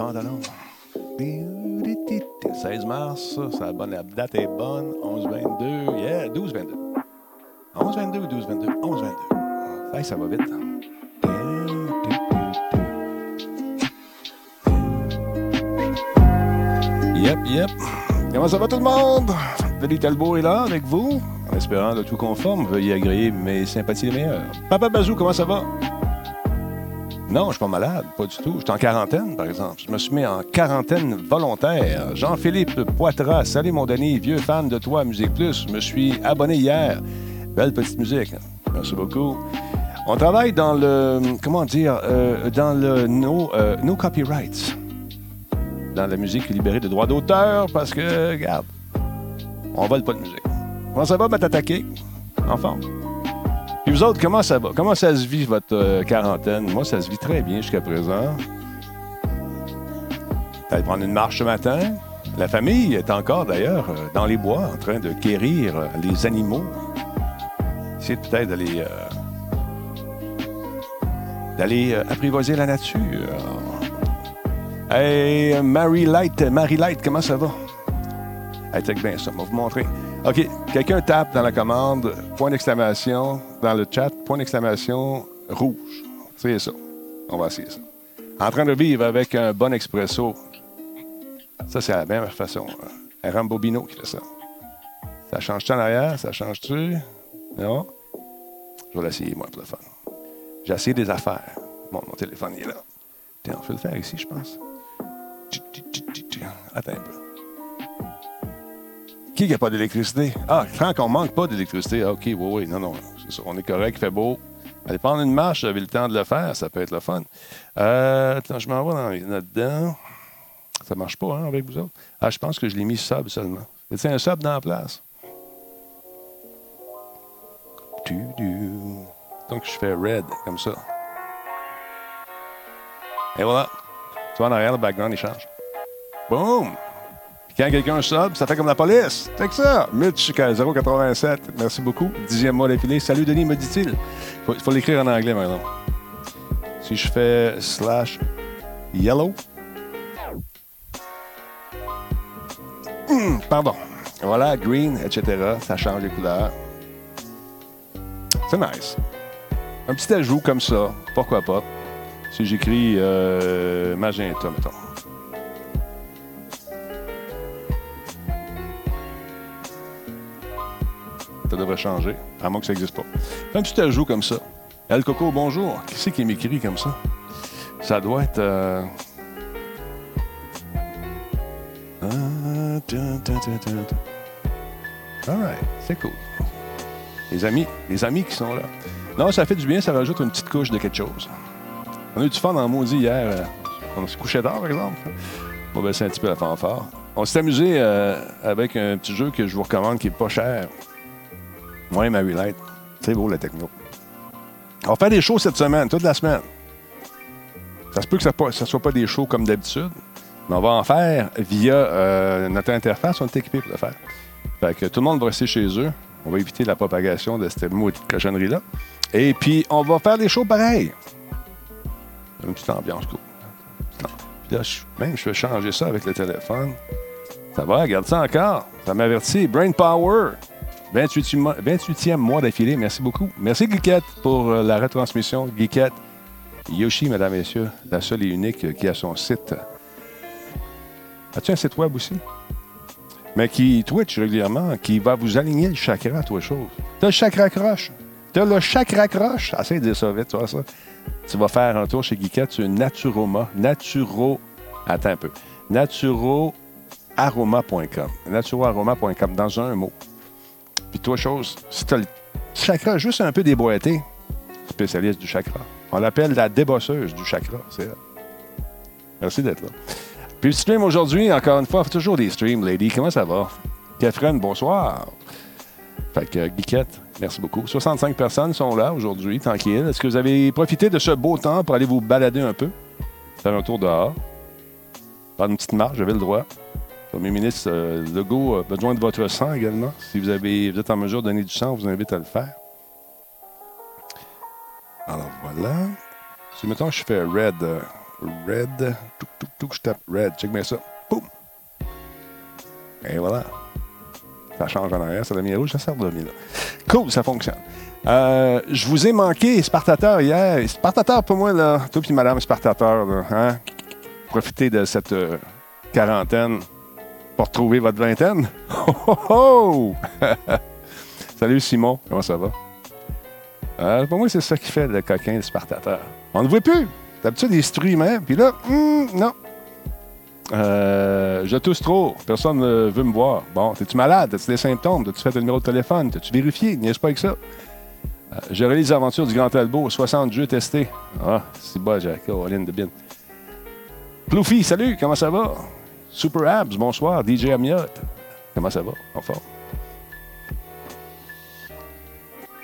suis en train de mettre mes pantalons. 16 mars, ça, bonne, date est bonne. 11-22, yeah, 12-22. 11-22 ou 12-22? 11-22. Hey, ça va vite. Yep, yep. Comment ça va tout le monde? Denis Talbot est là avec vous. En espérant de tout conforme, veuillez agréer mes sympathies les meilleures. Papa Bazou, comment ça va? Non, je suis pas malade, pas du tout. Je suis en quarantaine, par exemple. Je me suis mis en quarantaine volontaire. Jean-Philippe Poitras, salut mon Denis, vieux fan de toi, Musique Plus. Je me suis abonné hier. Belle petite musique. Merci beaucoup. On travaille dans le, comment dire, euh, dans le no, euh, copyrights. Dans la musique libérée de droits d'auteur parce que, regarde, on vole pas de musique. Comment ça va, m'attaquer? En forme? Autres, comment ça va? Comment ça se vit, votre euh, quarantaine? Moi, ça se vit très bien jusqu'à présent. Allez prendre une marche ce matin. La famille est encore, d'ailleurs, euh, dans les bois, en train de quérir euh, les animaux. C'est peut-être d'aller... d'aller apprivoiser la nature. Hey, Mary Light, Mary Light, comment ça va? Hey, bien ça, on va vous montrer. OK, quelqu'un tape dans la commande, point d'exclamation, dans le chat, point d'exclamation, rouge. C'est ça. On va essayer ça. En train de vivre avec un bon expresso. Ça, c'est la même façon. Un Rambobino qui fait ça. Ça change-tu en arrière? Ça change-tu? Non? Je vais l'essayer, moi, le fun. J'ai essayé des affaires. Bon, mon téléphone il est là. Tiens, on peut le faire ici, je pense. Attends un peu. Qui n'a pas d'électricité? Ah, quand on manque pas d'électricité. Ah, OK, oui, oui, non, non. On est correct, il fait beau. Allez prendre une marche, j'avais le temps de le faire, ça peut être le fun. Euh, attends, je m'en vais dans, là-dedans. Ça marche pas, hein, avec vous autres? Ah, je pense que je l'ai mis sub seulement. C'est un sub dans la place? Donc, je fais red, comme ça. Et voilà. Tu vois, en arrière, le background, il change. Boom! Quand quelqu'un sub, ça fait comme la police. C'est que ça. Mitch 087. Merci beaucoup. Dixième mois d'affilée. Salut Denis, me dit-il. Il faut, l'écrire en anglais maintenant. Si je fais slash yellow. Hmm, pardon. Voilà, green, etc. Ça change les couleurs. C'est nice. Un petit ajout comme ça. Pourquoi pas? Si j'écris euh, magenta, mettons. Ça devrait changer, à moins que ça n'existe pas. Fais un petit ajout comme ça. El Coco, bonjour. Qui c'est qui m'écrit comme ça? Ça doit être. Euh... Alright, c'est cool. Les amis, les amis qui sont là. Non, ça fait du bien, ça rajoute une petite couche de quelque chose. On a eu du fun dans le maudit hier. Euh, on s'est couché tard, par exemple. On va baisser un petit peu la fanfare. On s'est amusé euh, avec un petit jeu que je vous recommande qui est pas cher. Oui, Mary Light. C'est beau, la techno. On va faire des shows cette semaine, toute la semaine. Ça se peut que ça ne soit pas des shows comme d'habitude, mais on va en faire via euh, notre interface. On est équipé pour le faire. Fait que tout le monde va rester chez eux. On va éviter la propagation de cette maudite cochonnerie-là. Et puis, on va faire des shows pareils. Une petite ambiance cool. Puis là, même, je vais changer ça avec le téléphone. Ça va, regarde ça encore. Ça m'avertit. Brain Power. 28e, mois d'affilée. Merci beaucoup. Merci, Guiquette, pour euh, la retransmission. Guiquette, Yoshi, mesdames messieurs, la seule et unique qui a son site. As-tu un site web aussi? Mais qui Twitch régulièrement, qui va vous aligner le chakra à toi chose. T'as le chakra croche. T'as le chakra croche. Essaye de dire ça vite, tu vois ça. Tu vas faire un tour chez Guiquette sur Naturoma. Naturo. Attends un peu. Naturoaroma.com. Naturoaroma.com dans un mot. Puis toi, chose, si tu as le chakra juste un peu déboîté, spécialiste du chakra. On l'appelle la débosseuse du chakra. C'est Merci d'être là. Puis le stream aujourd'hui, encore une fois, toujours des streams, lady. Comment ça va? Catherine, bonsoir. Fait que, Guiquette, merci beaucoup. 65 personnes sont là aujourd'hui, tranquille. Est-ce que vous avez profité de ce beau temps pour aller vous balader un peu? Faire un tour dehors? Faire une petite marche, j'avais le droit. Premier ministre euh, Legault a besoin de votre sang également. Si vous, êtes en mesure de donner du sang, on vous invite à le faire. Alors voilà. Si mettons je fais red, euh, Red. Tout, tout, tout, je tape Red. Check bien ça. Boum. Et voilà. Ça change en arrière, ça devient rouge, ça sert de là. Cool, ça fonctionne. Euh, je vous ai manqué, Spartateur, hier. Spartateur, pour moi, là, toi puis Madame Spartateur, là, hein? profitez de cette euh, quarantaine pour retrouver votre vingtaine. Oh, oh, oh! Salut Simon, comment ça va? Euh, pour moi, c'est ça qui fait le coquin le Spartateur. On ne voit plus. D'habitude, il même. Puis là, hmm, non. Euh, je tousse trop. Personne ne veut me voir. Bon, es-tu malade? As-tu des symptômes? As-tu fait un numéro de téléphone? As-tu vérifié? N'y pas avec ça? Euh, je réalise les aventures du Grand Albo. 60 jeux testés. Ah, c'est bon, Jack. Oh, de bien. Ploufy, salut, comment ça va? Super Abs, bonsoir. DJ Amiot, comment ça va? En forme?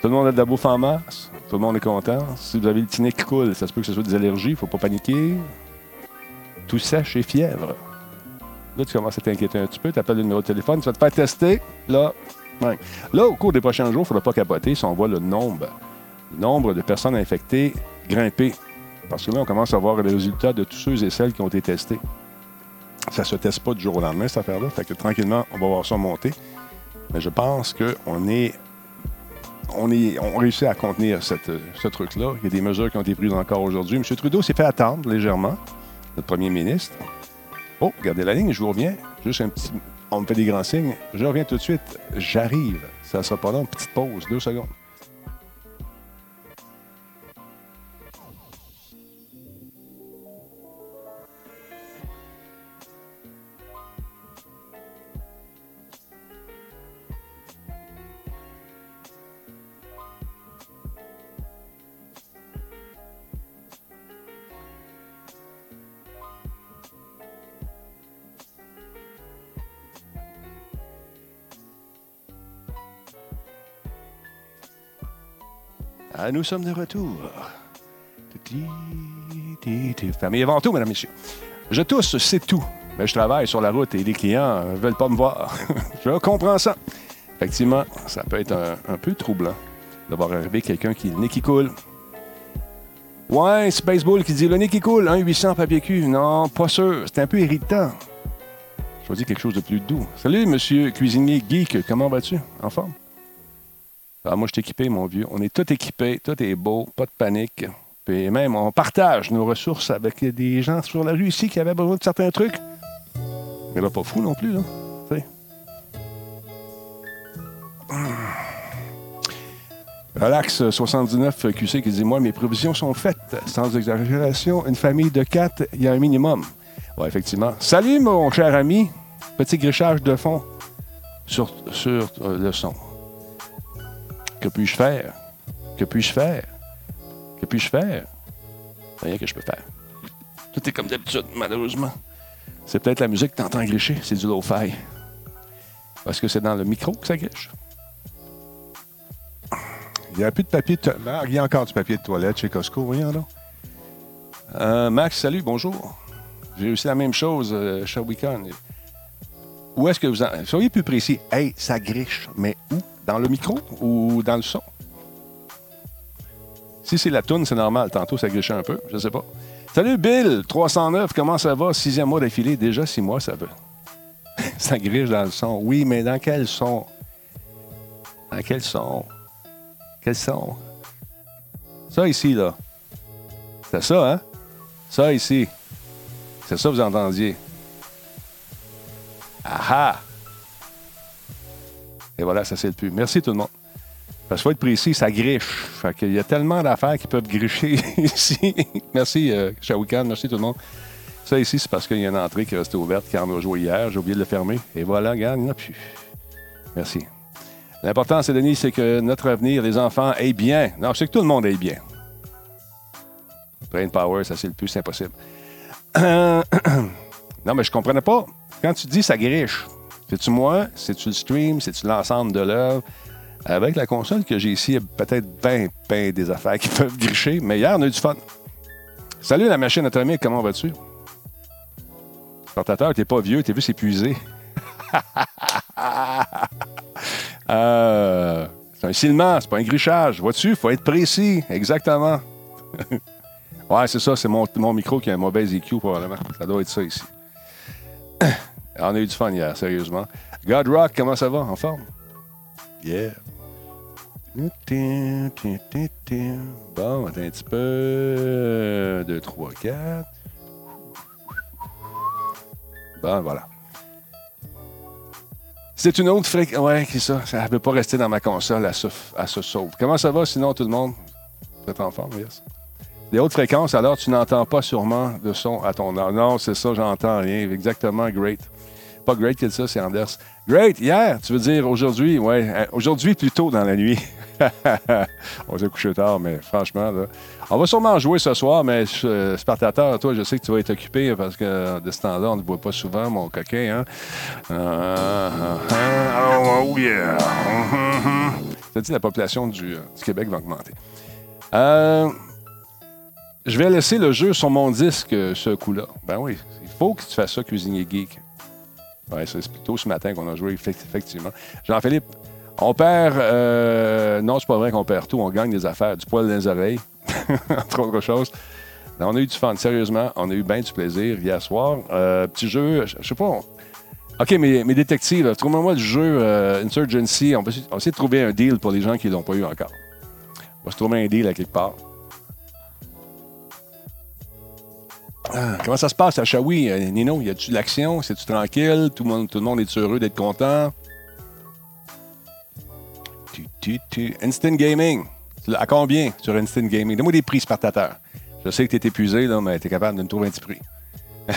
Tout le monde a de la bouffe en masse. Tout le monde est content. Si vous avez le tinet qui coule, ça se peut que ce soit des allergies. Il ne faut pas paniquer. Tout sèche et fièvre. Là, tu commences à t'inquiéter un petit peu. Tu appelles le numéro de téléphone. Tu vas te faire tester. Là, là au cours des prochains jours, il ne faudra pas capoter si on voit le nombre, le nombre de personnes infectées grimper. Parce que là, on commence à voir les résultats de tous ceux et celles qui ont été testés. Ça se teste pas du jour au lendemain, cette affaire-là. Fait que tranquillement, on va voir ça monter. Mais je pense qu'on est. On, est, on réussit à contenir ce truc-là. Il y a des mesures qui ont été prises encore aujourd'hui. M. Trudeau s'est fait attendre légèrement, notre premier ministre. Oh, regardez la ligne, je vous reviens. Juste un petit. On me fait des grands signes. Je reviens tout de suite. J'arrive. Ça sera pas long. Petite pause, deux secondes. Ah, nous sommes de retour. Famille avant tout, mesdames, messieurs. Je tousse, c'est tout. Mais je travaille sur la route et les clients ne veulent pas me voir. je comprends ça. Effectivement, ça peut être un, peu troublant d'avoir arrivé quelqu'un qui le nez qui coule. Ouais, c'est Baseball qui dit le nez qui coule, 1-800 papier cul. Non, pas sûr. C'est un peu irritant. Je quelque chose de plus doux. Salut, monsieur cuisinier geek. Comment vas-tu? En forme? Ah, moi, je suis équipé, mon vieux. On est tout équipé, tout est beau, pas de panique. Puis même, on partage nos ressources avec des gens sur la rue ici qui avaient besoin de certains trucs. Mais là, pas fou non plus, là. Relax 79 QC qui dit Moi, mes prévisions sont faites. Sans exagération, une famille de quatre, il y a un minimum. Oui, effectivement. Salut, mon cher ami. Petit grichage de fond sur, sur euh, le son. Que puis-je faire? Que puis-je faire? Que puis-je faire? Rien que je peux faire. Tout est comme d'habitude, malheureusement. C'est peut-être la musique que tu entends gricher, c'est du low-fi. Parce que c'est dans le micro que ça griche. Il n'y a plus de papier de toilette. Il y a encore du papier de toilette chez Costco, voyons là. Euh, Max, salut, bonjour. J'ai réussi la même chose euh, chez Weekend. Où est-ce que vous en... Soyez plus précis. Hey, ça griche, mais où? Dans le micro ou dans le son? Si c'est la toune, c'est normal. Tantôt, ça grichait un peu. Je sais pas. Salut Bill, 309, comment ça va? Sixième mois d'affilée. Déjà six mois, ça va. ça griche dans le son. Oui, mais dans quel son? Dans quel son? Quel son? Ça ici, là. C'est ça, hein? Ça ici. C'est ça que vous entendiez. Ah ah! Et voilà, ça c'est le plus. Merci tout le monde. Parce qu'il faut être précis, ça griche. Fait qu'il y a tellement d'affaires qui peuvent gricher ici. merci, euh, Shawikan. Merci tout le monde. Ça ici, c'est parce qu'il y a une entrée qui est restée ouverte, qui en a joué hier. J'ai oublié de le fermer. Et voilà, regarde, il n'y en a plus. Merci. L'important, c'est, Denis, c'est que notre avenir, les enfants, aient bien. Non, c'est que tout le monde aille bien. Brain power, ça c'est le plus, c'est impossible. non, mais je comprenais pas. Quand tu dis ça griche, c'est-tu moi? C'est-tu le stream? C'est-tu l'ensemble de l'œuvre? Avec la console que j'ai ici, il y a peut-être 20 des affaires qui peuvent gricher, mais hier, on a eu du fun. Salut la machine atomique, comment vas-tu? Portateur, t'es pas vieux, t'es vu s'épuiser. euh, c'est un silement, c'est pas un grichage. Vois-tu, faut être précis. Exactement. Ouais, c'est ça, c'est mon, mon micro qui a un mauvais EQ probablement. Ça doit être ça ici. On a eu du fun hier, sérieusement. God Rock, comment ça va? En forme? Yeah. Bon, attends un petit peu. 2, 3, 4. Bon, voilà. C'est une autre fréquence. Ouais, c'est ça. Ça ne peut pas rester dans ma console. à se, à se sauve. Comment ça va sinon, tout le monde? Vous êtes en forme, yes? Des hautes fréquences, alors tu n'entends pas sûrement de son à ton. Non, c'est ça, j'entends rien. Exactement, great. Pas great que ça, c'est Anders. Great, hier, tu veux dire aujourd'hui, ouais. Euh, aujourd'hui, plutôt dans la nuit. on s'est couché tard, mais franchement, là, on va sûrement jouer ce soir, mais euh, Spartateur, toi, je sais que tu vas être occupé parce que de ce temps-là, on ne voit pas souvent, mon coquin. Hein? Uh, oh, yeah. Ça dit la population du, du Québec va augmenter. Euh, je vais laisser le jeu sur mon disque, ce coup-là. Ben oui, il faut que tu fasses ça, Cuisinier Geek. Ouais, c'est plutôt ce matin qu'on a joué, effectivement. Jean-Philippe, on perd. Euh, non, c'est pas vrai qu'on perd tout. On gagne des affaires, du poil dans les oreilles, entre autres choses. on a eu du fun, sérieusement. On a eu bien du plaisir hier soir. Euh, petit jeu, je sais pas. OK, mes, détectives, trouvez-moi le jeu euh, Insurgency. On va, essayer de trouver un deal pour les gens qui l'ont pas eu encore. On va se trouver un deal à quelque part. Ah, comment ça se passe à Shawi, Nino? Y a-tu de l'action? C'est-tu tranquille? Tout le monde, tout le monde est heureux d'être content? Instant Gaming. À combien sur Instant Gaming? Donne-moi des prix Spartateur. Je sais que tu es épuisé, là, mais tu es capable de me trouver un petit prix.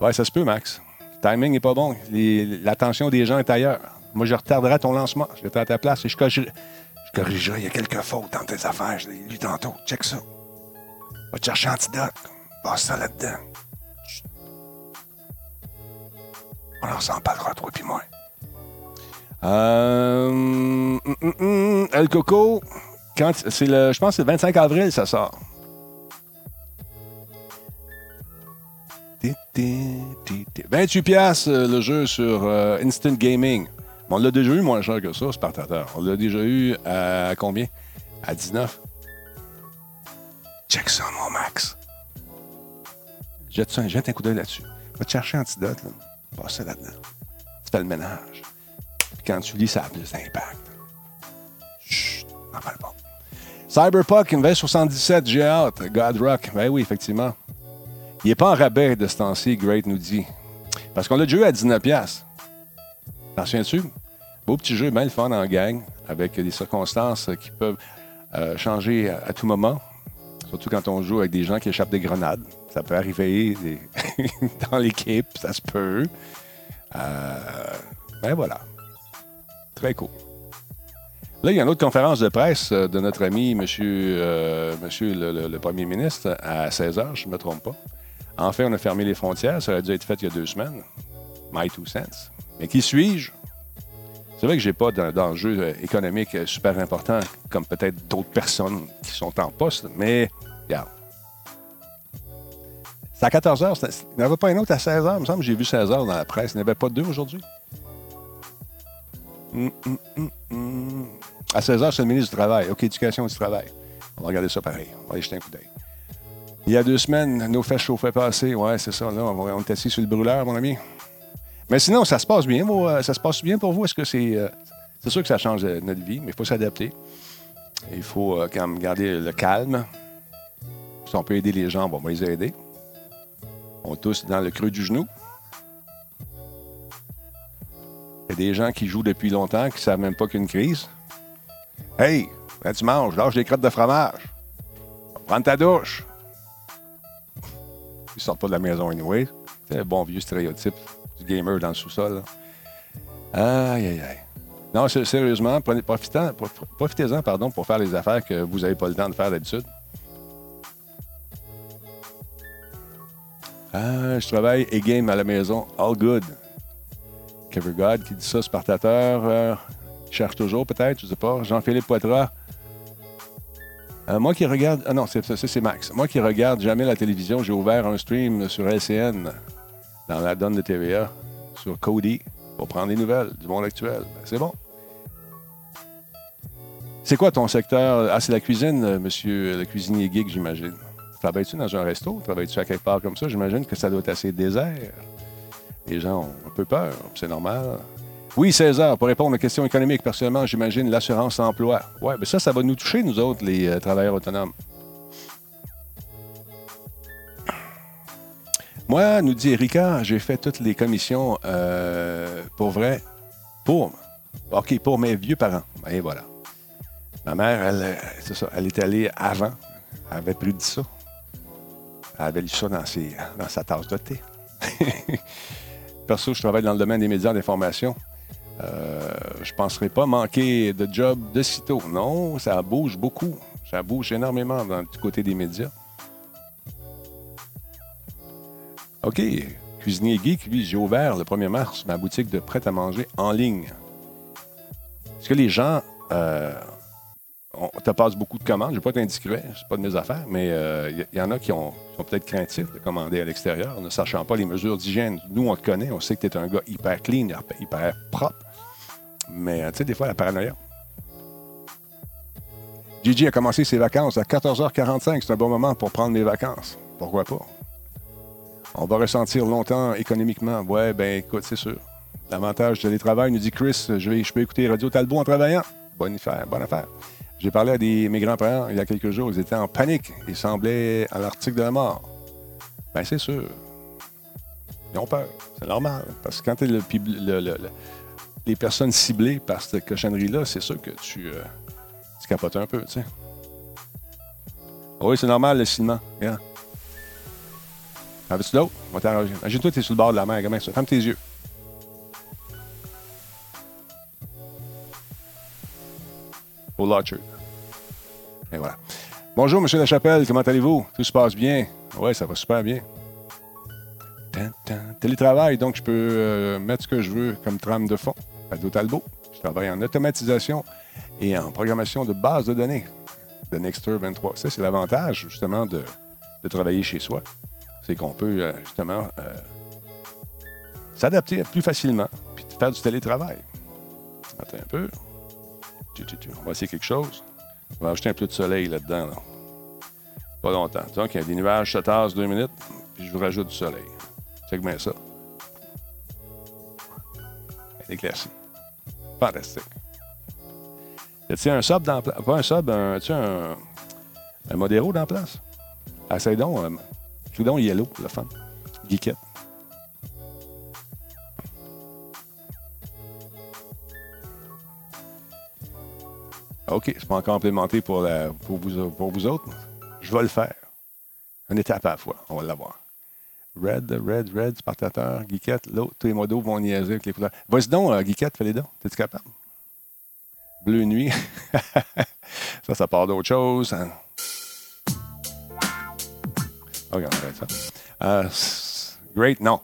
ouais, ça se peut, Max. Le timing n'est pas bon. L'attention des gens est ailleurs. Moi, je retarderai ton lancement. Je vais à ta place et je, je, je corrigerai. Il y a quelques fautes dans tes affaires. Je l'ai lu tantôt. Check ça. Va te chercher antidote. Passe ça là-dedans. On s'en parlera, toi puis moi. Euh, hum, hum, El Coco, quand c'est le, je pense que c'est le 25 avril, ça sort. 28 pièces euh, le jeu sur euh, Instant Gaming. On l'a déjà eu moins cher que ça, Spartateur. On l'a déjà eu à combien? À 19. Check ça, mon Max. Jette, ça, jette un coup d'œil là-dessus. Va te chercher Antidote, là. Passe là-dedans. Tu fais le ménage. Puis quand tu lis, ça a plus d'impact. Chut, n'en parle pas. Cyberpunk, une 77, j'ai hâte. God Rock, ben oui, effectivement. Il n'est pas en rabais de ce temps-ci, Great nous dit. Parce qu'on l'a déjà eu à 19$. T'en souviens-tu? Beau petit jeu, bien le fun en gang, avec des circonstances qui peuvent euh, changer à, tout moment. Surtout quand on joue avec des gens qui échappent des grenades. Ça peut arriver dans l'équipe, ça se peut. Euh, ben voilà. Très cool. Là, il y a une autre conférence de presse euh, de notre ami, monsieur, euh, monsieur le, premier ministre, à 16h, je ne me trompe pas. En fait, on a fermé les frontières. Ça aurait dû être fait il y a deux semaines. My two cents. Mais qui suis-je? C'est vrai que je n'ai pas d'enjeu économique super important, comme peut-être d'autres personnes qui sont en poste, mais regarde, c'est à 14 h. Il n'y en avait pas un autre à 16 h. Il me semble que j'ai vu 16 h dans la presse. Il n'y en avait pas deux aujourd'hui? Hum, hum, hum, à 16 h, c'est le ministre du Travail. OK, éducation du travail. On va regarder ça pareil. On va aller jeter un coup d'œil. Il y a deux semaines, nos fesses chauffaient pas assez. Ouais, c'est ça. Là, on est assis sur le brûleur, mon ami. Mais sinon, ça se passe bien. Euh, ça se passe bien pour vous? Est-ce que c'est. Euh, c'est sûr que ça change euh, notre vie, mais il faut s'adapter. Il faut quand même garder le calme. Si on peut aider les gens, on va les aider. On tous dans le creux du genou. Il y a des gens qui jouent depuis longtemps qui ne savent même pas qu'une crise. Hey, tu manges, lâche des crottes de fromage. Prends ta douche. Ils sortent pas de la maison anyway. C'est un bon vieux stéréotype du gamer dans le sous-sol. Aïe, aïe, aïe. Non, sérieusement, profitez-en pardon, pour faire les affaires que vous n'avez pas le temps de faire d'habitude. Ah, je travaille et game à la maison. All good. Kevin God qui dit ça, Spartateur. Euh, cherche toujours peut-être, je sais pas. Jean-Philippe Poitras. Euh, moi qui regarde. Ah non, c'est, c'est Max. Moi qui regarde jamais la télévision, j'ai ouvert un stream sur LCN dans la donne de TVA sur Cody pour prendre des nouvelles du monde actuel. Ben, c'est bon. C'est quoi ton secteur? Ah, c'est la cuisine, euh, monsieur le cuisinier geek, j'imagine. Travailles-tu dans un resto? Travailles-tu à quelque part comme ça? J'imagine que ça doit être assez désert. Les gens ont un peu peur, c'est normal. Oui, César, pour répondre aux questions économiques, personnellement, j'imagine l'assurance emploi. Oui, mais ça, ça va nous toucher, nous autres, les euh, travailleurs autonomes. Moi, nous dit Erika, j'ai fait toutes les commissions euh, pour vrai, pour, OK, pour mes vieux parents. Et voilà. Ma mère, elle, ça, elle est allée avant, elle avait pris ça. Elle avait lu ça dans, sa tasse de thé. Perso, je travaille dans le domaine des médias d'information. Euh, je ne penserai pas manquer de job de sitôt. Non, ça bouge beaucoup. Ça bouge énormément dans, du côté des médias. OK. Cuisinier Geek, lui, j'ai ouvert le 1er mars ma boutique de prêt-à-manger en ligne. Est-ce que les gens. Euh, on te passe beaucoup de commandes? Je ne vais pas être indiscret, c'est pas de mes affaires, mais il euh, y, en a qui ont, sont peut-être craintifs de commander à l'extérieur, ne sachant pas les mesures d'hygiène. Nous, on te connaît, on sait que tu es un gars hyper clean, hyper propre. Mais euh, tu sais, des fois, la paranoïa. Gigi a commencé ses vacances à 14h45. C'est un bon moment pour prendre mes vacances. Pourquoi pas? On va ressentir longtemps économiquement. Ouais, ben écoute, c'est sûr. L'avantage de télétravail, nous dit Chris, je, vais, je peux écouter Radio Talbot en travaillant. Bonne affaire, bonne affaire. J'ai parlé à des, mes grands-parents il y a quelques jours. Ils étaient en panique. Ils semblaient à l'article de la mort. Ben c'est sûr. Ils ont peur. C'est normal. Parce que quand tu es le, les personnes ciblées par cette cochonnerie-là, c'est sûr que tu, euh, tu capotes un peu, tu sais. Oui, c'est normal, le ciment. En veux-tu d'autres? On va t'arranger. Imagine-toi, tu es sur le bord de la mer. Comment ça? Ferme tes yeux. Au Lodger. Et voilà. Bonjour, M. Lachapelle. Comment allez-vous? Tout se passe bien? Oui, ça va super bien. Télétravail, donc je peux euh, mettre ce que je veux comme trame de fond. Radio Talbot. Je travaille en automatisation et en programmation de base de données de Nexter 23. Ça, c'est l'avantage, justement, de, de travailler chez soi c'est qu'on peut euh, justement euh, s'adapter plus facilement puis faire du télétravail. Attends un peu. On va essayer quelque chose. On va ajouter un peu de soleil là-dedans. Pas longtemps. Donc, il y a des nuages, ça tasse deux minutes, puis je vous rajoute du soleil. C'est bien ça. Elle. Fantastique. A-t-il un sub dans? Pas un sub, un, un, un modéro dans la place? Essaye donc, euh, donc Yellow, la femme. Geekette. OK, c'est pas encore implémenté pour, pour, vous, pour vous autres. Je vais le faire. Une étape à la fois. On va l'avoir. Red, Red, Red, Spartateur, Geekette. L'autre, tous les modos vont niaiser avec les couleurs. Vas-y donc, euh, Geekette, fais les dons. T'es-tu capable? Bleu nuit. ça, ça part d'autre chose. Hein. Ça. Euh, great, non.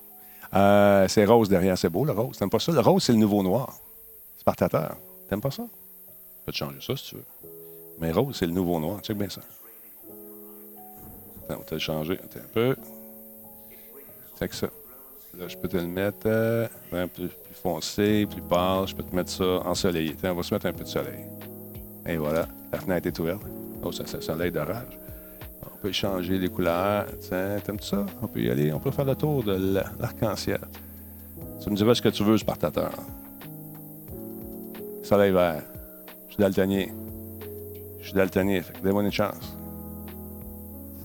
Euh, c'est rose derrière, c'est beau le rose. T'aimes pas ça? Le rose, c'est le nouveau noir. Spartateur. T'aimes pas ça? Tu peux te changer ça si tu veux. Mais rose, c'est le nouveau noir. Check bien ça. Attends, on va te le changer un peu. Check ça. Là, je peux te le mettre euh, plus, plus, foncé, plus pâle. Je peux te mettre ça ensoleillé. on va se mettre un peu de soleil. Et voilà, la fenêtre est ouverte. Oh, ça, c'est soleil d'orage peut changer les couleurs. T'aimes ça? On peut y aller. On peut faire le tour de l'arc-en-ciel. Tu me diras ce que tu veux, Spartateur. Soleil vert. Je suis daltonien. Je suis daltonien. Fait que donne-moi une chance.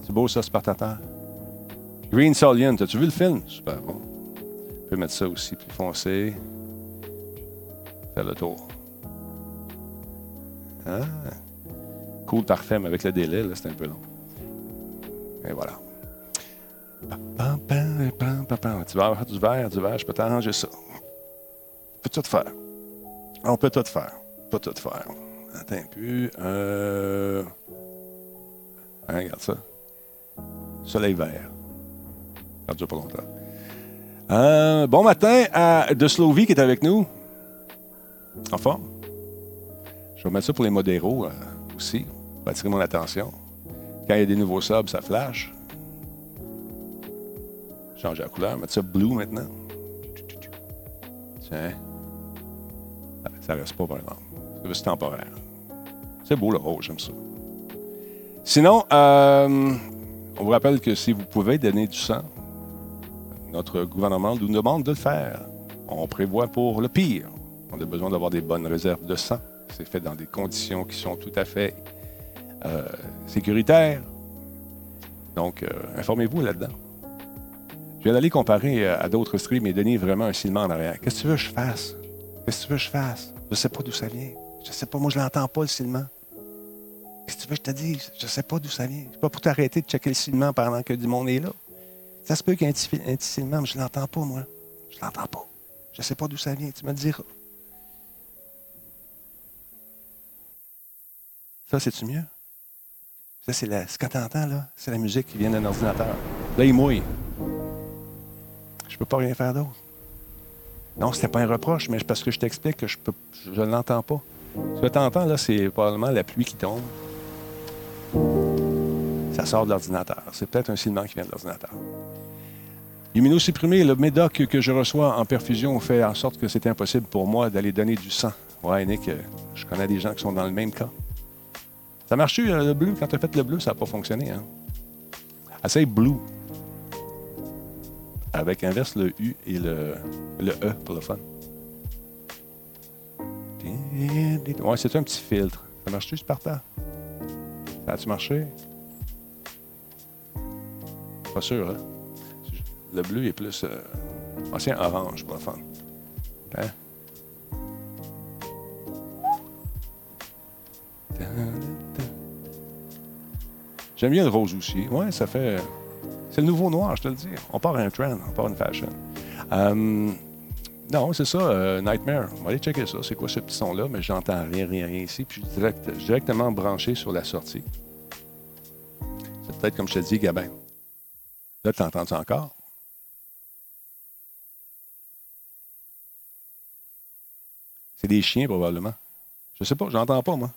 C'est beau, ça, Spartateur? Green Solian. T'as-tu vu le film? Super bon. On peut mettre ça aussi plus foncé. Faire le tour. Ah. Cool, parfait, mais avec le délai, c'est un peu long. Et voilà. Tu vas avoir du verre, du verre, je peux t'arranger ça. On peut tout faire. On peut tout faire. On peut tout faire. Attends un peu. Euh... Hein, regarde ça. Soleil vert. Ça dure pas longtemps. Euh, bon matin à De Slovie qui est avec nous. En forme. Je vais mettre ça pour les modéraux euh, aussi, pour attirer mon attention. Quand il y a des nouveaux subs, ça flash. Changer la couleur, mettre ça blue maintenant. Tiens. Ça reste pas, par exemple. C'est temporaire. C'est beau le rose, j'aime ça. Sinon, euh, on vous rappelle que si vous pouvez donner du sang, notre gouvernement nous demande de le faire. On prévoit pour le pire. On a besoin d'avoir des bonnes réserves de sang. C'est fait dans des conditions qui sont tout à fait euh, sécuritaires. Donc, euh, informez-vous là-dedans. Je viens d'aller comparer euh, à d'autres streams et donner vraiment un ciment en arrière. Qu'est-ce que tu veux que je fasse? Qu'est-ce que tu veux que je fasse? Je ne sais pas d'où ça vient. Je ne sais pas, moi je l'entends pas le ciment. Qu'est-ce que tu veux que je te dise? Je ne sais pas d'où ça vient. C'est pas pour t'arrêter de checker le ciment pendant que du monde est là. Ça se peut qu'il y ait un petit, ciment, mais je ne l'entends pas, moi. Je l'entends pas. Je ne sais pas d'où ça vient. Tu me le diras. Ça, c'est-tu mieux? Ça, c'est la, ce que tu entends, là, c'est la musique qui vient d'un ordinateur. Là, il mouille. Je ne peux pas rien faire d'autre. Non, ce n'était pas un reproche, mais parce que je t'explique que je ne je, l'entends pas. Ce que tu entends, là, c'est probablement la pluie qui tombe. Ça sort de l'ordinateur. C'est peut-être un ciment qui vient de l'ordinateur. Immunosupprimé, le médoc que je reçois en perfusion fait en sorte que c'est impossible pour moi d'aller donner du sang. Ouais, Nick, euh, je connais des gens qui sont dans le même cas. Ça marche euh, le bleu? Quand tu as fait le bleu, ça n'a pas fonctionné. Hein? Essaye blue. Avec inverse le U et le, le E pour le fun. Ouais, c'est un petit filtre. Ça marche-tu, Sparta? Ça a-tu marché? Pas sûr, hein? Le bleu est plus euh, ancien orange pour le fun. Hein? J'aime bien le rose aussi. Ouais, ça fait. C'est le nouveau noir, je te le dis. On part un trend, on part une fashion. Euh, non, c'est ça, euh, Nightmare. On va aller checker ça. C'est quoi ce petit son-là? Mais j'entends rien, rien, rien ici. Puis je suis direct, directement branché sur la sortie. C'est peut-être comme je te dis, Gabin. Là, tu entends ça encore? C'est des chiens, probablement. Je sais pas, j'entends pas, moi.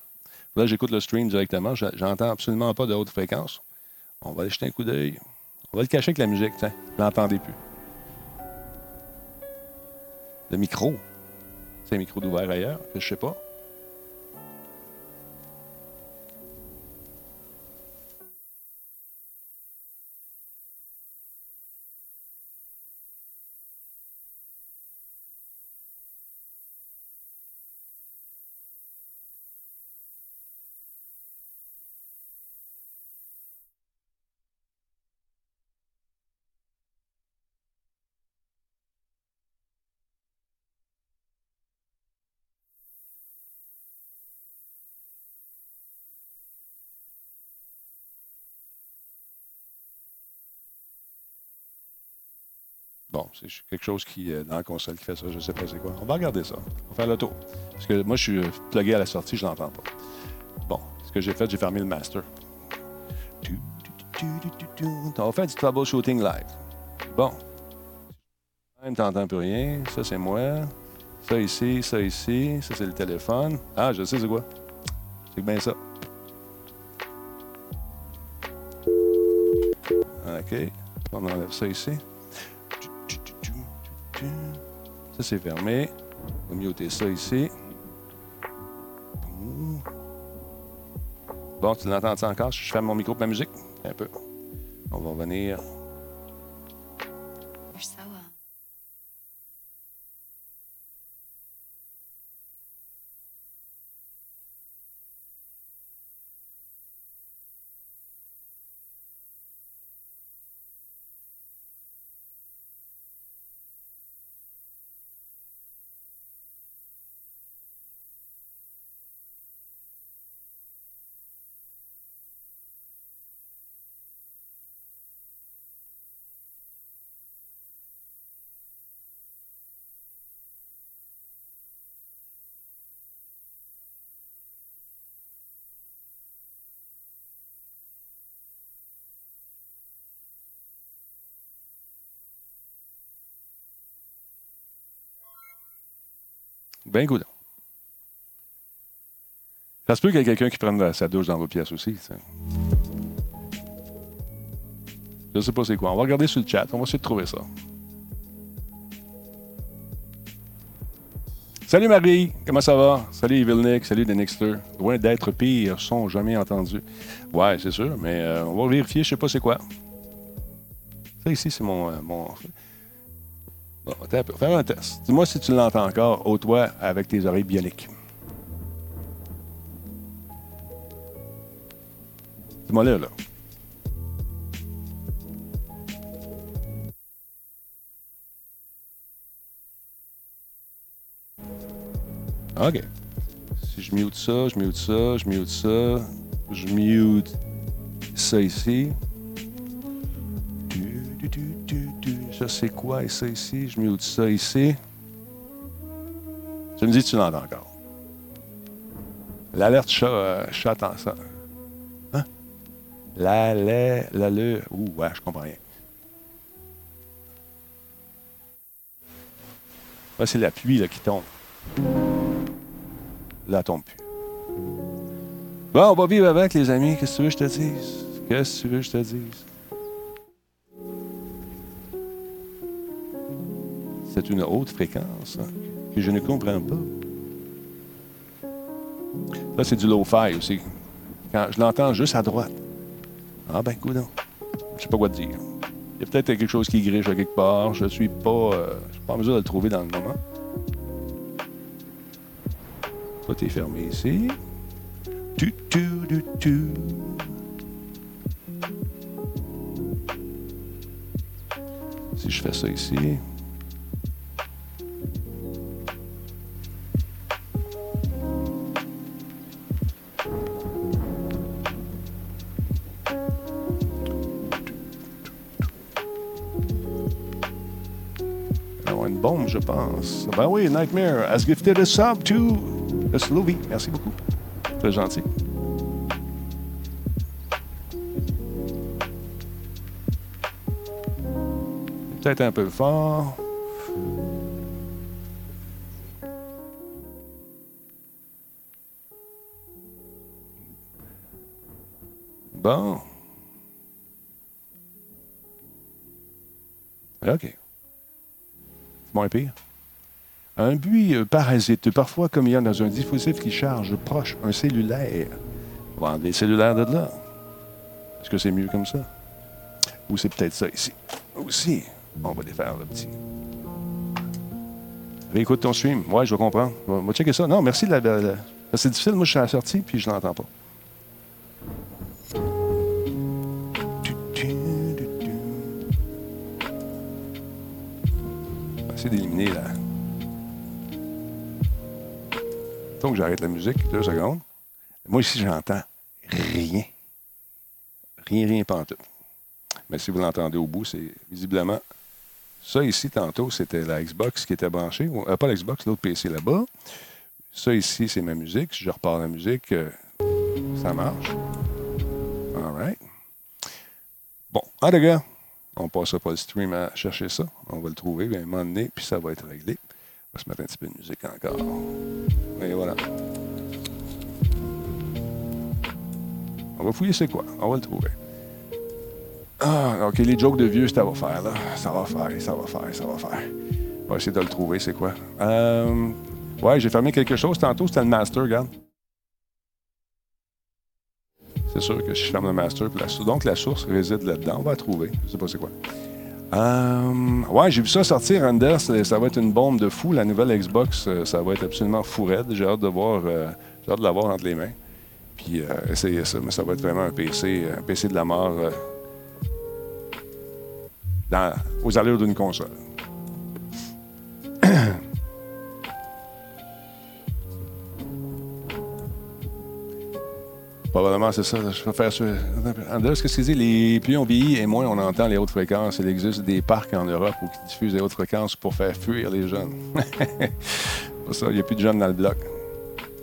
Là, j'écoute le stream directement. J'entends absolument pas de haute fréquence. On va aller jeter un coup d'œil. On va le cacher avec la musique, tiens. Je l'entendais plus. Le micro. C'est un micro d'ouvert ailleurs, je sais pas. Bon, c'est quelque chose qui est dans la console qui fait ça, je ne sais pas c'est quoi. On va regarder ça. On va faire le tour. Parce que moi, je suis euh, plugué à la sortie, je n'entends pas. Bon, ce que j'ai fait, j'ai fermé le master. On va faire du troubleshooting live. Bon. Même t'entends plus rien. Ça, c'est moi. Ça ici, ça ici. Ça, c'est le téléphone. Ah, je sais c'est quoi. C'est bien ça. OK. On enlève ça ici. Ça, c'est fermé. On va muter ça ici. Bon, tu l'entends encore? Je ferme mon micro pour ma musique? Un peu. On va revenir. Ben goudon. Ça se peut qu'il y ait quelqu'un qui prenne sa douche dans vos pièces aussi. Je ne sais pas c'est quoi. On va regarder sur le chat. On va essayer de trouver ça. Salut Marie, comment ça va? Salut Evilnick, salut Denixter. Loin d'être pire, son jamais entendu. Ouais, c'est sûr, mais euh, on va vérifier, je sais pas c'est quoi. Ça ici, c'est mon, euh, mon. Bon. Faire un test. Dis-moi si tu l'entends encore, au toi avec tes oreilles bioniques. Dis-moi là, là. OK. Si je mute ça, je mute ça, je mute ça, je mute ça ici. Ça, c'est quoi? Et ça ici? Je mute ça ici. Tu me dis tu l'entends encore. L'alerte chat, euh, chat en ça. Hein? La, la, la, le. Ouh, ouais, je comprends rien. C'est la pluie là, qui tombe. Là, tombe plus. Bon, on va vivre avec, les amis. Qu'est-ce que tu veux que je te dise? Qu'est-ce que tu veux que je te dise? C'est une haute fréquence hein, que je ne comprends pas. Là, c'est du low-fi aussi. Quand je l'entends juste à droite. Ah ben, coudon. Je sais pas quoi te dire. Il y a peut-être quelque chose qui griche à quelque part. Je suis pas, euh, je suis pas en mesure de le trouver dans le moment. Toi, t'es fermé ici. Si je fais ça ici. Je pense. Ah ben oui, Nightmare has gifted a sub to Slovie. Merci beaucoup. Très gentil. Peut-être un peu fort. Bon. OK. C'est moins pire. Un buis euh, parasite, parfois comme il y a dans un dispositif qui charge proche un cellulaire. On va les cellulaires de là. Est-ce que c'est mieux comme ça? Ou c'est peut-être ça ici? Aussi. On va défaire le petit. Écoute ton stream. Ouais, je vais comprendre. On va checker ça. Non, merci. La, C'est difficile. Moi, je suis à la sortie puis je l'entends pas. D'éliminer la. Donc, j'arrête la musique deux secondes. Moi, ici, j'entends rien. Rien, rien pantoute. Mais si vous l'entendez au bout, c'est visiblement. Ça ici, tantôt, c'était la Xbox qui était branchée. Euh, pas la Xbox, l'autre PC là-bas. Ça ici, c'est ma musique. Si je repars la musique, euh, ça marche. All right. Bon, en tout cas, on passera pas le stream à chercher ça. On va le trouver à un moment donné, puis ça va être réglé. On va se mettre un petit peu de musique encore. Et voilà. On va fouiller c'est quoi? On va le trouver. Ah, OK, les jokes de vieux, ça va faire, là. Ça va faire, ça va faire, ça va faire. On va essayer de le trouver, c'est quoi? Euh, ouais, j'ai fermé quelque chose tantôt, c'était le master, regarde. C'est sûr que je ferme le master. La, donc, la source réside là-dedans. On va la trouver. Je sais pas c'est quoi. Euh, ouais, j'ai vu ça sortir, Anders. Ça va être une bombe de fou. La nouvelle Xbox, euh, ça va être absolument fou. J'ai hâte de voir, euh, j'ai hâte de l'avoir entre les mains. Puis essayer ça. Mais ça va être vraiment un PC, un PC de la mort dans, aux allures d'une console. Probablement, c'est ça. Je vais faire ça. Anders, qu'est-ce qu'il dit? Les, plus on vieillit et moins on entend les hautes fréquences. Il existe des parcs en Europe où qui diffusent les hautes fréquences pour faire fuir les jeunes. pour ça, il n'y a plus de jeunes dans le bloc.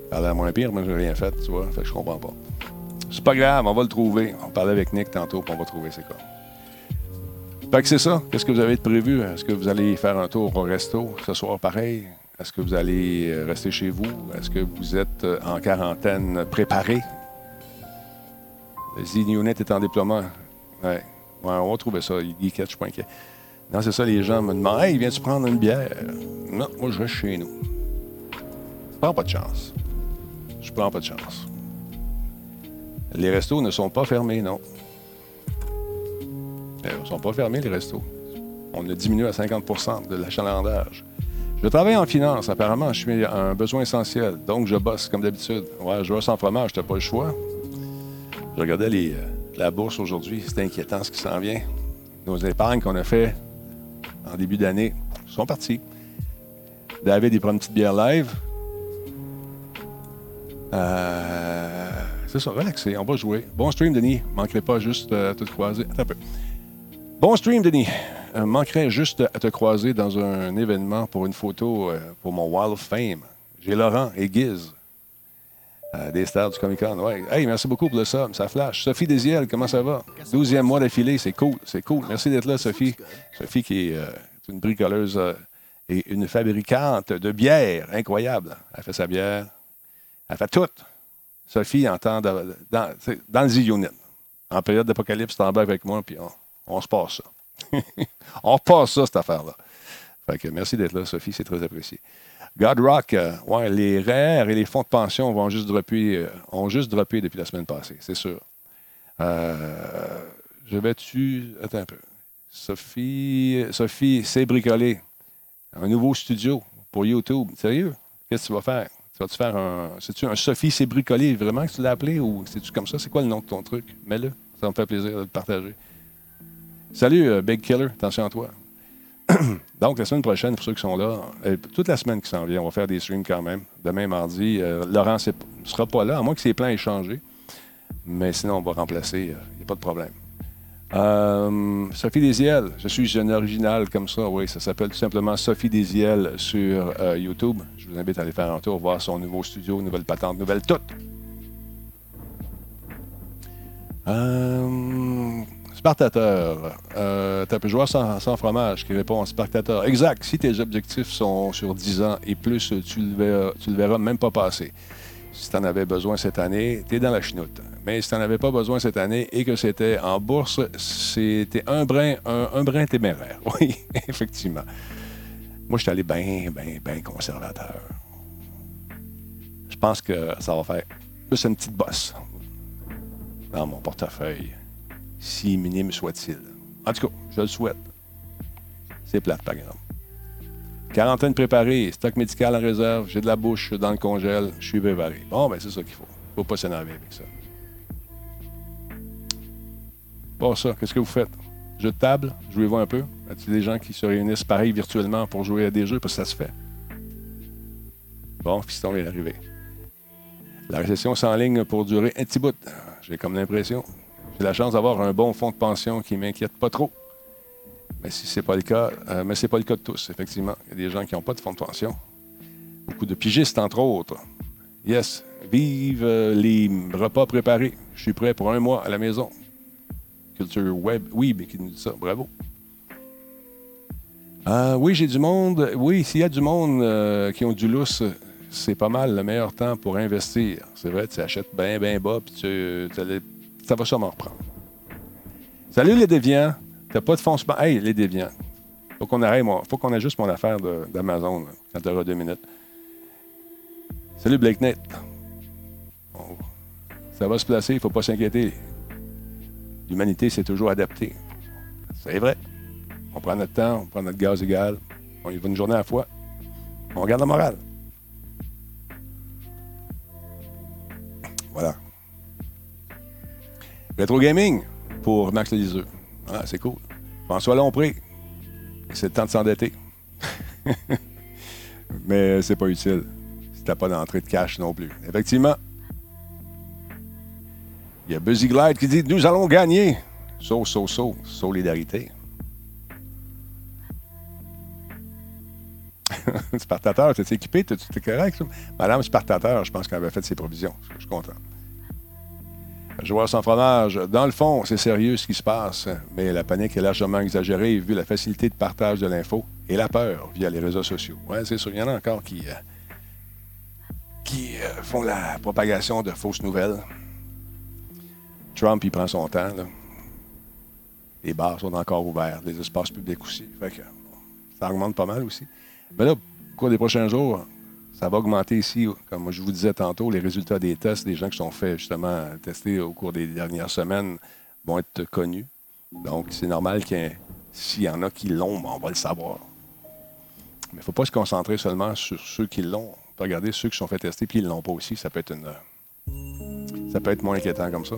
Ça a l'air moins pire, mais je n'ai rien fait, tu vois. Fait que je comprends pas. C'est pas grave, on va le trouver. On parlait avec Nick tantôt, puis on va trouver c'est quoi. Fait que c'est ça. Qu'est-ce que vous avez de prévu? Est-ce que vous allez faire un tour au resto ce soir pareil? Est-ce que vous allez euh, rester chez vous? Est-ce que vous êtes euh, en quarantaine préparé? Z-Unit est en déploiement. Ouais. on va trouver ça. Il je suis. Non, c'est ça, les gens me demandent Hey, viens-tu prendre une bière? Non, moi, je reste chez nous. Je prends pas de chance. Je prends pas de chance. Les restos ne sont pas fermés, non. Ils ne sont pas fermés, les restos. On a diminué à 50% de l'achalandage. Je travaille en finance. Apparemment, je suis un besoin essentiel. Donc, je bosse comme d'habitude. Ouais, je bosse en fromage, n'ai pas le choix. Je regardais euh, la bourse aujourd'hui. C'est inquiétant ce qui s'en vient. Nos épargnes qu'on a fait en début d'année sont parties. David, il prend une petite bière live. Euh, c'est ça, relaxé, on va jouer. Bon stream, Denis. Manquerait pas juste euh, à te croiser. Attends un peu. Bon stream, Denis. Manquerait juste à te croiser dans un événement pour une photo pour mon Wall of Fame. J'ai Laurent et Giz. des stars du Comic Con. Ouais. Hey, merci beaucoup pour le sub, ça flash. Sophie Desiel, comment ça va? 12e mois d'affilée, c'est cool, c'est cool. Merci d'être là, Sophie. Sophie qui est une bricoleuse et une fabricante de bière incroyable. Elle fait sa bière, elle fait tout. Sophie entend dans, dans, dans le Z-Unit. En période d'apocalypse, tu bas avec moi, puis on, se passe ça. on passe ça, cette affaire-là. Fait que merci d'être là, Sophie, c'est très apprécié. God Rock, euh, ouais, les REER et les fonds de pension vont juste dropper, euh, ont juste droppé depuis la semaine passée, c'est sûr. Euh, je vais-tu. Attends un peu. Sophie, Sophie, c'est bricolé. Un nouveau studio pour YouTube. Sérieux? Qu'est-ce que tu vas faire? Tu vas-tu faire un. C'est-tu un Sophie c'est bricolé vraiment que tu l'as appelé ou c'est-tu comme ça? C'est quoi le nom de ton truc? Mets-le. Ça me fait plaisir de le partager. Salut, Big Killer. Attention à toi. Donc, la semaine prochaine, pour ceux qui sont là, euh, toute la semaine qui s'en vient, on va faire des streams quand même. Demain, mardi, euh, Laurent ne sera pas là, à moins que ses plans aient changé. Mais sinon, on va remplacer. Il n'y a pas de problème. Euh, Sophie Desiel, je suis jeune original comme ça, oui, ça s'appelle tout simplement Sophie Desiel sur euh, YouTube. Je vous invite à aller faire un tour, voir son nouveau studio, nouvelle patente, nouvelle toute. Euh, Spartateur, euh, tu peux jouer sans, sans, fromage qui répond Spartateur. Exact, si tes objectifs sont sur 10 ans et plus, tu le verras, le verras même pas passer. Si tu en avais besoin cette année, tu es dans la chenoute. Mais si tu n'en avais pas besoin cette année et que c'était en bourse, c'était un brin, un, brin téméraire. Oui, effectivement. Moi, je suis allé bien, bien, bien conservateur. Je pense que ça va faire plus une petite bosse dans mon portefeuille, si minime soit-il. En tout cas, je le souhaite. C'est plate, par exemple. Quarantaine préparée, stock médical en réserve, j'ai de la bouche dans le congèle, je suis préparé. Bon, ben c'est ça qu'il faut. Faut pas s'énerver avec ça. Bon, ça, qu'est-ce que vous faites? Jeu de table? Jouez-vous un peu? Y a-t-il des gens qui se réunissent pareil virtuellement pour jouer à des jeux? Parce ça se fait. Bon, Fiston est arrivé. La récession s'enligne pour durer un petit bout. J'ai comme l'impression. J'ai la chance d'avoir un bon fonds de pension qui ne m'inquiète pas trop. Mais si c'est pas le cas, euh, mais c'est pas le cas de tous, effectivement. Il y a des gens qui n'ont pas de fonds de pension. Beaucoup de pigistes, entre autres. Yes. Vive euh, les repas préparés. Je suis prêt pour un mois à la maison. Culture Web. Oui, mais qui nous dit ça. Bravo. Ah, oui, j'ai du monde. Oui, s'il y a du monde euh, qui ont du lousse, c'est pas mal le meilleur temps pour investir. C'est vrai, tu achètes bien, bien bas, puis tu, ça va sûrement reprendre. Salut les déviants. T'as pas de fonds. Hey, les déviants. Faut qu'on arrête, moi. Faut qu'on ajuste mon affaire d'Amazon quand tu auras deux minutes. Salut Blake Net. Ça va se placer, il faut pas s'inquiéter. L'humanité s'est toujours adaptée. C'est vrai. On prend notre temps, on prend notre gaz égal, on y va une journée à la fois. On regarde la morale. Voilà. Retro Gaming pour Max Liseux. Ah, c'est cool. François Lompré. C'est le temps de s'endetter. Mais c'est pas utile si t'as pas d'entrée de cash non plus. Effectivement, il y a Buzzy Glide qui dit Nous allons gagner. So, so, so. Solidarité. Spartateur, t'es équipé, t'es correct? Madame Spartateur, je pense qu'elle avait fait ses provisions. Je suis content. Joueur sans fromage, dans le fond, c'est sérieux ce qui se passe, mais la panique est largement exagérée vu la facilité de partage de l'info et la peur via les réseaux sociaux. Ouais, c'est sûr, il y en a encore qui, euh, euh, font la propagation de fausses nouvelles. Trump, il prend son temps. Les bars sont encore ouverts, les espaces publics aussi. Ça augmente pas mal aussi. Mais là, au cours des prochains jours, Ça va augmenter ici, comme je vous disais tantôt, les résultats des tests des gens qui sont faits justement tester au cours des dernières semaines vont être connus. Donc, c'est normal qu'il s'il y en a qui l'ont, ben, on va le savoir. Mais il ne faut pas se concentrer seulement sur ceux qui l'ont. Regarder ceux qui sont fait tester puis ils ne l'ont pas aussi. Ça peut être une. Ça peut être moins inquiétant comme ça.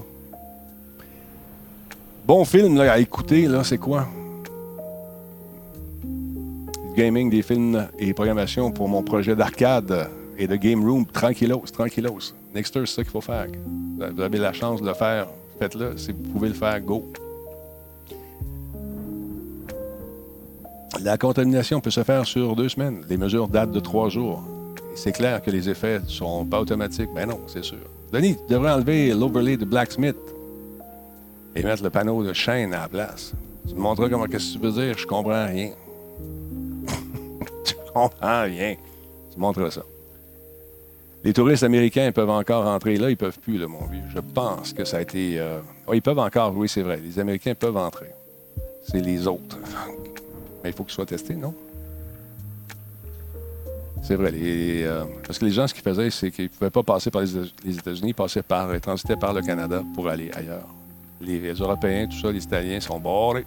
Bon film à écouter, là, c'est quoi? Gaming, des films et programmations pour mon projet d'arcade et de game room. Tranquillos, tranquillos. Nexter, c'est ça qu'il faut faire. Vous avez la chance de le faire. Faites-le. Si vous pouvez le faire, go. La contamination peut se faire sur deux semaines. Les mesures datent de trois jours. C'est clair que les effets ne sont pas automatiques. Ben non, c'est sûr. Denis, tu devrais enlever l'overlay de Blacksmith et mettre le panneau de chaîne à la place. Tu me montreras comment qu'est-ce que tu veux dire? Je comprends rien. Comprends rien. Tu montres ça. Les touristes américains peuvent encore entrer là, ils peuvent plus, là, mon vieux. Je pense que ça a été. Euh, ils peuvent encore, oui, c'est vrai. Les Américains peuvent entrer. C'est les autres. Mais il faut qu'ils soient testés, non? C'est vrai. Euh, parce que les gens, ce qu'ils faisaient, c'est qu'ils ne pouvaient pas passer par les, États-Unis, ils passaient par, ils transitaient par le Canada pour aller ailleurs. Les, Européens, tout ça, les Italiens sont barrés.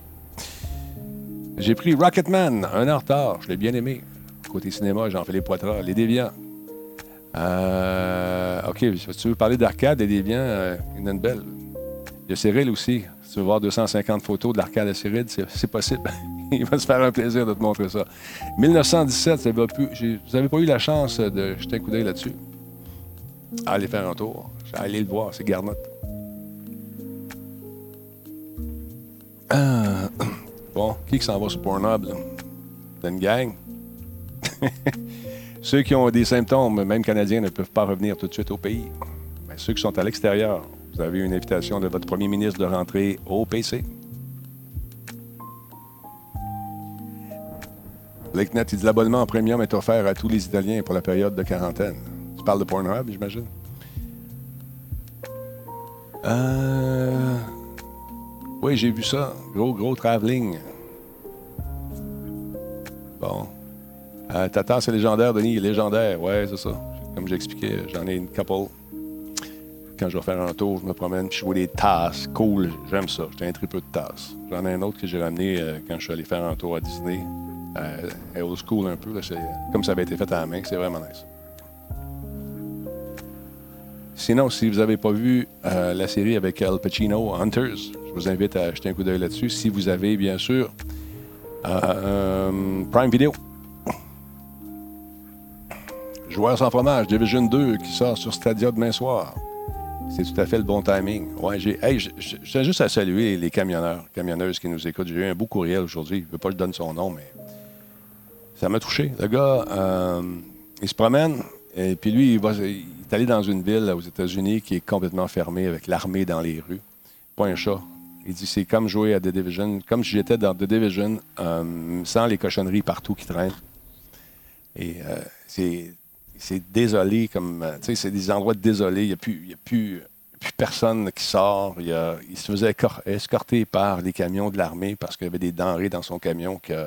J'ai pris Rocketman, un an. Je l'ai bien aimé. Côté cinéma, les poitras, les déviants. Euh, OK, si tu veux parler d'arcade, les déviants, euh, il y en a une belle. Il y a Cyril aussi. Si tu veux voir 250 photos de l'arcade à Cyril, c'est possible. il va se faire un plaisir de te montrer ça. 1917, ça. Vous n'avez pas eu la chance de jeter un coup d'œil là-dessus? Allez faire un tour. Allez le voir, c'est Garnotte. Euh, bon, qui s'en va sur Pornhub? Là? une gang? ceux qui ont des symptômes, même canadiens, ne peuvent pas revenir tout de suite au pays. Mais ceux qui sont à l'extérieur, vous avez une invitation de votre premier ministre de rentrer au PC. LakeNet, il dit l'abonnement en premium est offert à tous les Italiens pour la période de quarantaine. Tu parles de Pornhub, j'imagine? Euh... Oui, j'ai vu ça. Gros, gros travelling. Bon. Euh, ta c'est légendaire, Denis. Légendaire, ouais, c'est ça. Comme j'expliquais, j'en ai une couple. Quand je vais faire un tour, je me promène, je vois des tasses. Cool, j'aime ça. J'ai un triple de tasses. J'en ai un autre que j'ai ramené euh, quand je suis allé faire un tour à Disney. Euh, old school un peu. comme ça avait été fait à la main, c'est vraiment nice. Sinon, si vous n'avez pas vu euh, la série avec Al Pacino, Hunters, je vous invite à jeter un coup d'œil là-dessus. Si vous avez, bien sûr, euh, Prime Video. Joueurs sans fromage, Division 2, qui sort sur Stadia demain soir. C'est tout à fait le bon timing. Ouais, j'ai, hey, je juste à saluer les camionneurs, camionneuses qui nous écoutent. J'ai eu un beau courriel aujourd'hui. Je ne veux pas que je donne son nom, mais ça m'a touché. Le gars, euh, il se promène, et puis lui, il, va, il, est allé dans une ville aux États-Unis qui est complètement fermée avec l'armée dans les rues. Pas un chat. Il dit c'est comme jouer à The Division, comme si j'étais dans The Division, euh, sans les cochonneries partout qui traînent. Et euh, c'est, désolé, comme, tu sais, c'est des endroits désolés. Il n'y a, plus, a plus, plus, personne qui sort. Il, se faisait escorter par les camions de l'armée parce qu'il y avait des denrées dans son camion que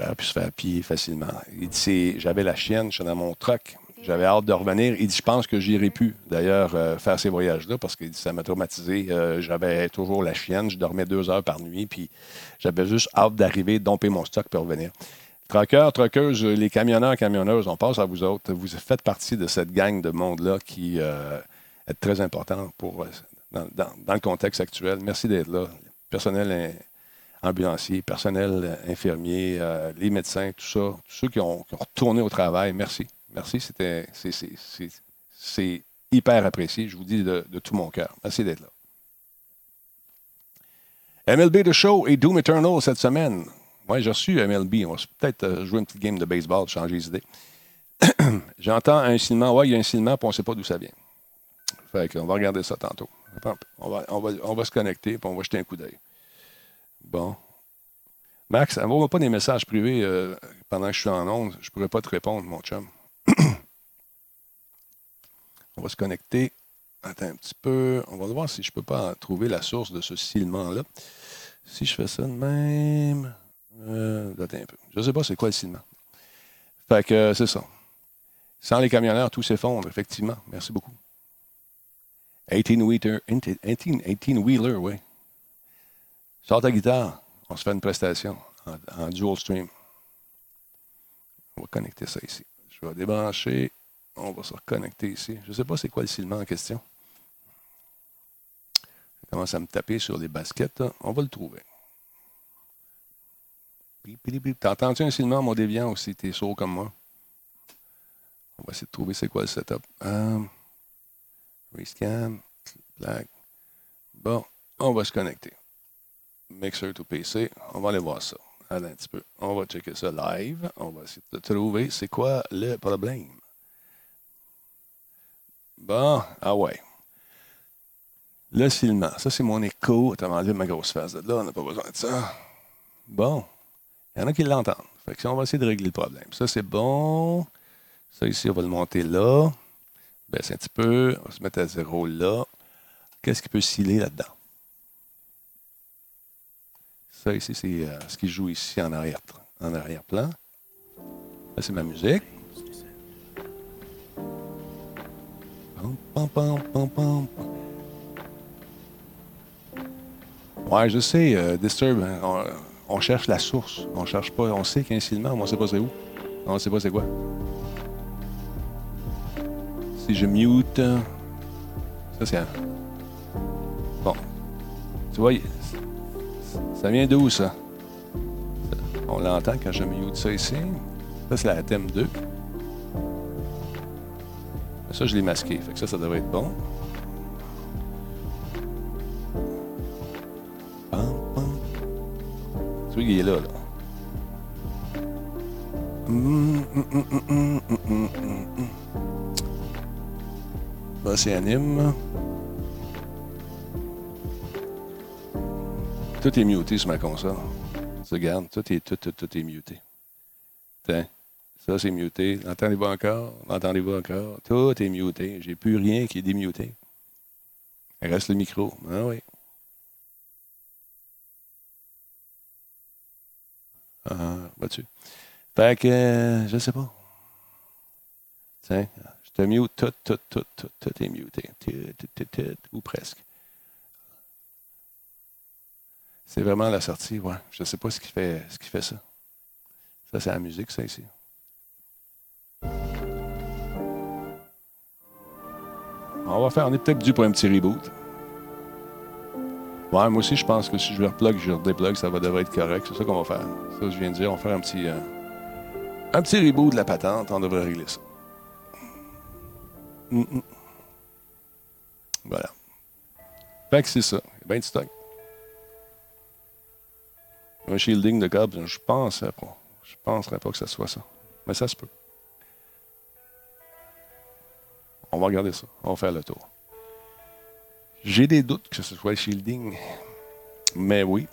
il aurait pu se faire piller facilement. Il dit J'avais la chienne, je suis dans mon truck. J'avais hâte de revenir. Il dit Je pense que j'irai plus, d'ailleurs, euh, faire ces voyages-là parce que ça m'a traumatisé. Euh, j'avais toujours la chienne. Je dormais deux heures par nuit. Puis j'avais juste hâte d'arriver, domper mon stock pour revenir. Truckers, truckeuses, les camionneurs, camionneuses, on passe à vous autres. Vous faites partie de cette gang de monde-là qui euh, est très important pour, dans, dans, le contexte actuel. Merci d'être là. Personnel ambulanciers, personnel infirmier, euh, les médecins, tout ça, tous ceux qui ont, retourné au travail, merci. Merci, c'était, c'est, hyper apprécié. Je vous dis de, tout mon cœur. Merci d'être là. MLB The Show et Doom Eternal cette semaine. Moi, j'ai reçu MLB. On va peut-être euh, jouer une petite game de baseball, changer les idées. J'entends un silement. Ouais, il y a un silement, puis on ne sait pas d'où ça vient. Fait qu'on va regarder ça tantôt. On va se connecter, puis on va jeter un coup d'œil. Bon. Max, envoie-moi pas des messages privés euh, pendant que je suis en onde. Je ne pourrais pas te répondre, mon chum. On va se connecter. Attends un petit peu. On va voir si je ne peux pas trouver la source de ce silement-là. Si je fais ça de même. Euh, un peu. Je ne sais pas c'est quoi le silement. Fait que c'est ça. Sans les camionneurs, tout s'effondre, effectivement. Merci beaucoup. 18-wheeler, 18, wheeler, oui. Sors ta guitare, on se fait une prestation en, dual stream. On va connecter ça ici. Je vais débrancher. On va se reconnecter ici. Je ne sais pas c'est quoi le cilement en question. Je commence à me taper sur les baskets. On va le trouver. T'as entendu un cilement, mon déviant, aussi? t'es sourd comme moi? On va essayer de trouver c'est quoi le setup. Um, rescan, black. Bon, on va se connecter. Mixer to PC. On va aller voir ça. Allez un petit peu. On va checker ça live. On va essayer de trouver c'est quoi le problème. Bon, ah ouais. Le cilement. Ça, c'est mon écho. T'as demandé ma grosse face de là. On n'a pas besoin de ça. Bon. Il y en a qui l'entendent. Fait que on va essayer de régler le problème. Ça, c'est bon. Ça, ici, on va le monter là. Baisse un petit peu. On va se mettre à zéro là. Qu'est-ce qui peut sciller là-dedans? Ça, ici, c'est euh, ce qui joue ici en arrière-plan. En arrière. Là, c'est ma musique. Ouais, je sais, euh, Disturb, hein, on, cherche la source. On cherche pas, on sait un cilement, mais on sait pas c'est où. On sait pas c'est quoi. Si je mute, ça c'est Bon. Tu vois, ça vient d'où ça? On l'entend quand je mute ça ici. Ça c'est la thème 2. Ça, je l'ai masqué. Fait que ça, ça devrait être bon. Qu'il est là, c'est anime. Tout est muté sur ma console. Tu regardes, tout est, tout, tout, tout est muté. Tiens. Ça, c'est muté. Entendez-vous encore? Entendez-vous encore? Tout est muté. J'ai plus rien qui est démuté. Il reste le micro. Ah oui. Vois-tu? Fait que, je sais pas. Tiens, je te mute, tout, tout, tout, tout, tout est muté. ou presque. C'est vraiment la sortie, ouais. Je sais pas ce qui fait, ce qui fait ça. Ça, c'est la musique, ça, ici. On va faire, on est peut-être dû pour un petit reboot. Ouais, moi aussi, je pense que si je replug, je redéplugue, ça va devrait être correct. C'est ça qu'on va faire. Ça, je viens de dire, on va faire un petit, euh, un petit reboot de la patente. On devrait régler ça. Mm, mm. Voilà. Fait que c'est ça. Ben de stock. Un shielding de câble, je pense pas. Je penserais pas que ce soit ça. Mais ça se peut. On va regarder ça. On va faire le tour. J'ai des doutes que ce soit le shielding. Mais oui.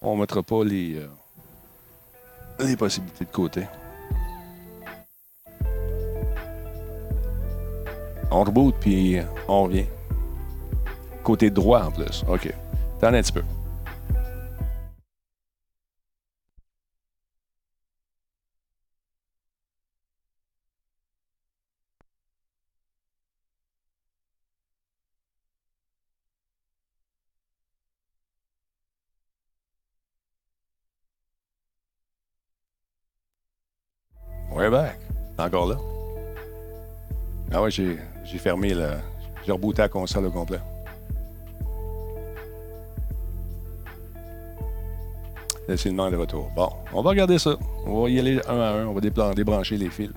On ne mettra pas les, euh, les possibilités de côté. On reboot puis on revient. Côté droit en plus. OK. T'en un petit peu. We're back. Encore là? Ah ouais, j'ai, fermé le. J'ai rebooté la console au complet. Laissez le de retour. Bon, on va regarder ça. On va y aller un à un. On va débrancher les fils.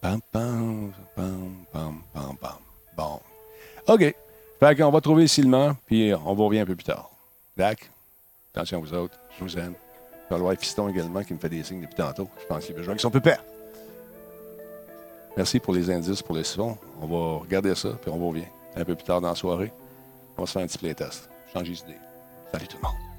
Pam, pam, pam, pam, pam, pam. Bon. OK. Fait qu'on va trouver ciment, puis on va revenir un peu plus tard. Dac. Attention vous autres. Je vous aime. Voir Fiston également qui me fait des signes depuis tantôt. Je pense qu'il veut jouer avec son pépère. Merci pour les indices, pour les sons. On va regarder ça, puis on revient un peu plus tard dans la soirée. On va se faire un petit playtest. Changer d'idée. Salut tout le monde.